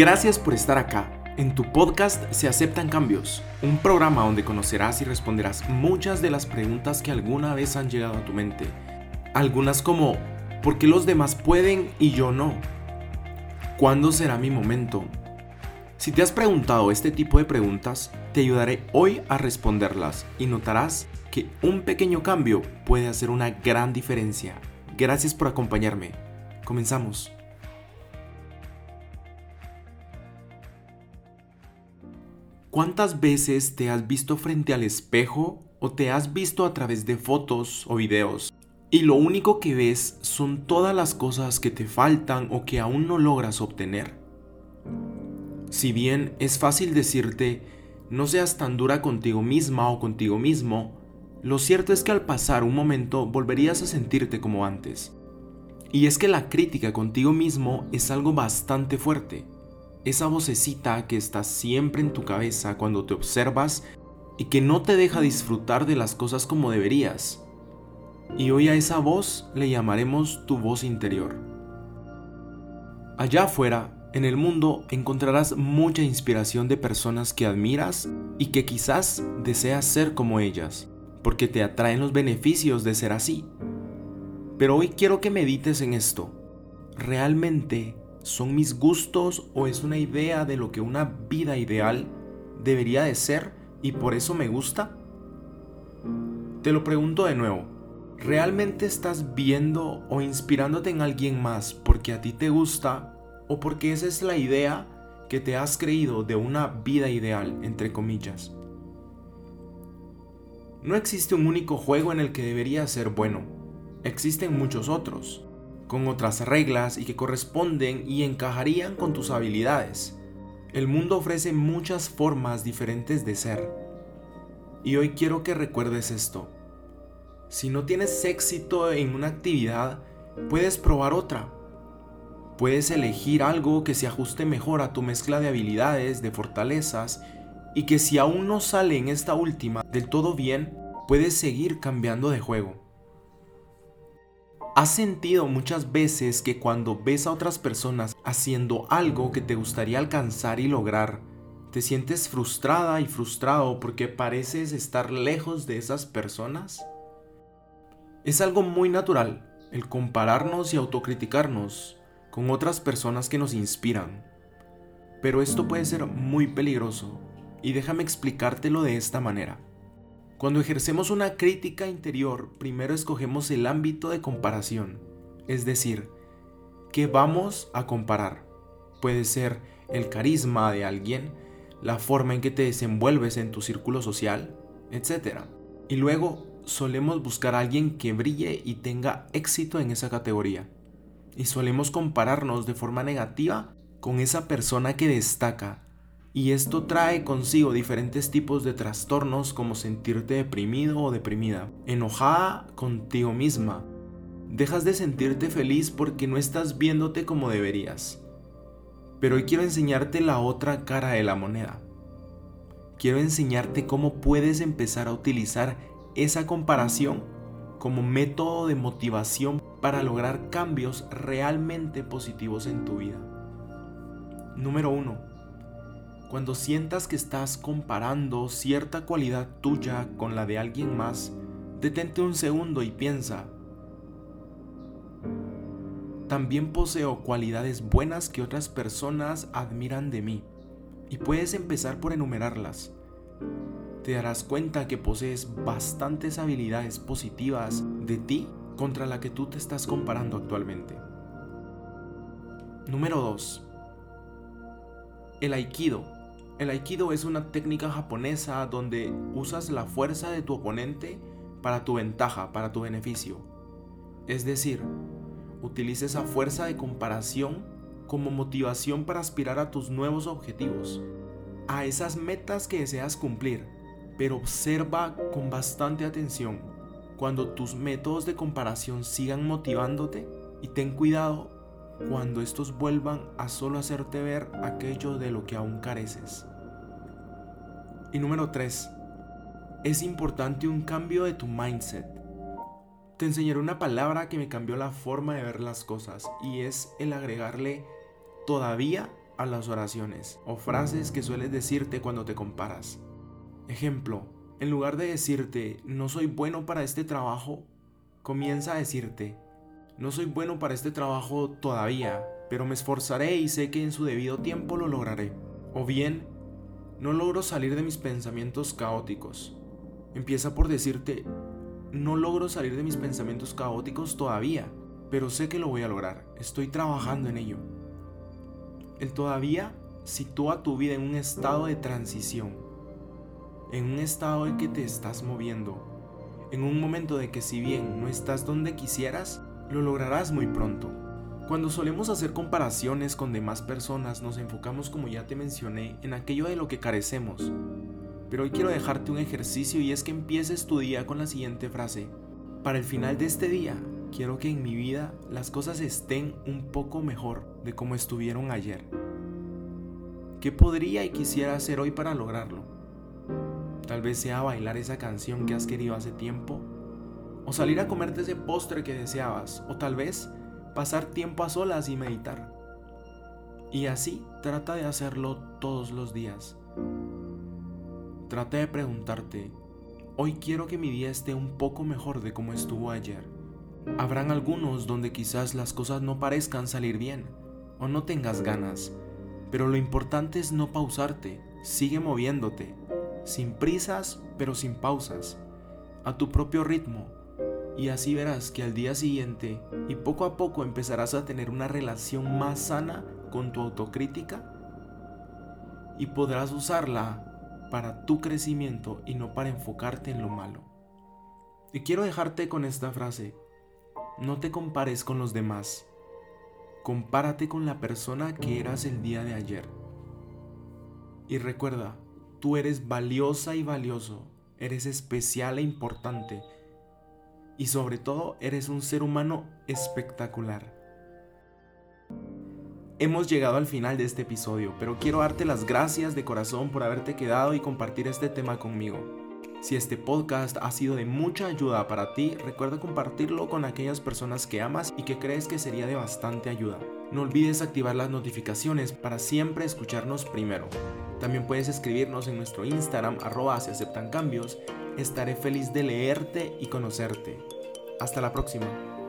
Gracias por estar acá. En tu podcast Se aceptan cambios, un programa donde conocerás y responderás muchas de las preguntas que alguna vez han llegado a tu mente. Algunas como, ¿por qué los demás pueden y yo no? ¿Cuándo será mi momento? Si te has preguntado este tipo de preguntas, te ayudaré hoy a responderlas y notarás que un pequeño cambio puede hacer una gran diferencia. Gracias por acompañarme. Comenzamos. ¿Cuántas veces te has visto frente al espejo o te has visto a través de fotos o videos y lo único que ves son todas las cosas que te faltan o que aún no logras obtener? Si bien es fácil decirte, no seas tan dura contigo misma o contigo mismo, lo cierto es que al pasar un momento volverías a sentirte como antes. Y es que la crítica contigo mismo es algo bastante fuerte. Esa vocecita que está siempre en tu cabeza cuando te observas y que no te deja disfrutar de las cosas como deberías. Y hoy a esa voz le llamaremos tu voz interior. Allá afuera, en el mundo, encontrarás mucha inspiración de personas que admiras y que quizás deseas ser como ellas, porque te atraen los beneficios de ser así. Pero hoy quiero que medites en esto. ¿Realmente ¿Son mis gustos o es una idea de lo que una vida ideal debería de ser y por eso me gusta? Te lo pregunto de nuevo. ¿Realmente estás viendo o inspirándote en alguien más porque a ti te gusta o porque esa es la idea que te has creído de una vida ideal, entre comillas? No existe un único juego en el que debería ser bueno. Existen muchos otros con otras reglas y que corresponden y encajarían con tus habilidades. El mundo ofrece muchas formas diferentes de ser. Y hoy quiero que recuerdes esto. Si no tienes éxito en una actividad, puedes probar otra. Puedes elegir algo que se ajuste mejor a tu mezcla de habilidades, de fortalezas, y que si aún no sale en esta última del todo bien, puedes seguir cambiando de juego. ¿Has sentido muchas veces que cuando ves a otras personas haciendo algo que te gustaría alcanzar y lograr, te sientes frustrada y frustrado porque pareces estar lejos de esas personas? Es algo muy natural el compararnos y autocriticarnos con otras personas que nos inspiran. Pero esto puede ser muy peligroso y déjame explicártelo de esta manera. Cuando ejercemos una crítica interior, primero escogemos el ámbito de comparación, es decir, ¿qué vamos a comparar? Puede ser el carisma de alguien, la forma en que te desenvuelves en tu círculo social, etc. Y luego solemos buscar a alguien que brille y tenga éxito en esa categoría. Y solemos compararnos de forma negativa con esa persona que destaca, y esto trae consigo diferentes tipos de trastornos como sentirte deprimido o deprimida, enojada contigo misma. Dejas de sentirte feliz porque no estás viéndote como deberías. Pero hoy quiero enseñarte la otra cara de la moneda. Quiero enseñarte cómo puedes empezar a utilizar esa comparación como método de motivación para lograr cambios realmente positivos en tu vida. Número 1 cuando sientas que estás comparando cierta cualidad tuya con la de alguien más, detente un segundo y piensa, también poseo cualidades buenas que otras personas admiran de mí, y puedes empezar por enumerarlas. Te darás cuenta que posees bastantes habilidades positivas de ti contra la que tú te estás comparando actualmente. Número 2. El aikido el aikido es una técnica japonesa donde usas la fuerza de tu oponente para tu ventaja, para tu beneficio. Es decir, utiliza esa fuerza de comparación como motivación para aspirar a tus nuevos objetivos, a esas metas que deseas cumplir, pero observa con bastante atención cuando tus métodos de comparación sigan motivándote y ten cuidado cuando estos vuelvan a solo hacerte ver aquello de lo que aún careces. Y número 3. Es importante un cambio de tu mindset. Te enseñaré una palabra que me cambió la forma de ver las cosas y es el agregarle todavía a las oraciones o frases que sueles decirte cuando te comparas. Ejemplo, en lugar de decirte no soy bueno para este trabajo, comienza a decirte no soy bueno para este trabajo todavía, pero me esforzaré y sé que en su debido tiempo lo lograré. O bien, no logro salir de mis pensamientos caóticos. Empieza por decirte, no logro salir de mis pensamientos caóticos todavía, pero sé que lo voy a lograr. Estoy trabajando en ello. El todavía sitúa tu vida en un estado de transición, en un estado en que te estás moviendo, en un momento de que si bien no estás donde quisieras, lo lograrás muy pronto. Cuando solemos hacer comparaciones con demás personas nos enfocamos como ya te mencioné en aquello de lo que carecemos. Pero hoy quiero dejarte un ejercicio y es que empieces tu día con la siguiente frase. Para el final de este día, quiero que en mi vida las cosas estén un poco mejor de como estuvieron ayer. ¿Qué podría y quisiera hacer hoy para lograrlo? Tal vez sea bailar esa canción que has querido hace tiempo, o salir a comerte ese postre que deseabas, o tal vez pasar tiempo a solas y meditar. Y así trata de hacerlo todos los días. Trata de preguntarte, hoy quiero que mi día esté un poco mejor de como estuvo ayer. Habrán algunos donde quizás las cosas no parezcan salir bien o no tengas ganas, pero lo importante es no pausarte, sigue moviéndote, sin prisas pero sin pausas, a tu propio ritmo, y así verás que al día siguiente y poco a poco empezarás a tener una relación más sana con tu autocrítica y podrás usarla para tu crecimiento y no para enfocarte en lo malo. Y quiero dejarte con esta frase. No te compares con los demás. Compárate con la persona que eras el día de ayer. Y recuerda, tú eres valiosa y valioso. Eres especial e importante y sobre todo eres un ser humano espectacular. Hemos llegado al final de este episodio, pero quiero darte las gracias de corazón por haberte quedado y compartir este tema conmigo. Si este podcast ha sido de mucha ayuda para ti, recuerda compartirlo con aquellas personas que amas y que crees que sería de bastante ayuda. No olvides activar las notificaciones para siempre escucharnos primero. También puedes escribirnos en nuestro Instagram arroba se aceptan cambios Estaré feliz de leerte y conocerte. Hasta la próxima.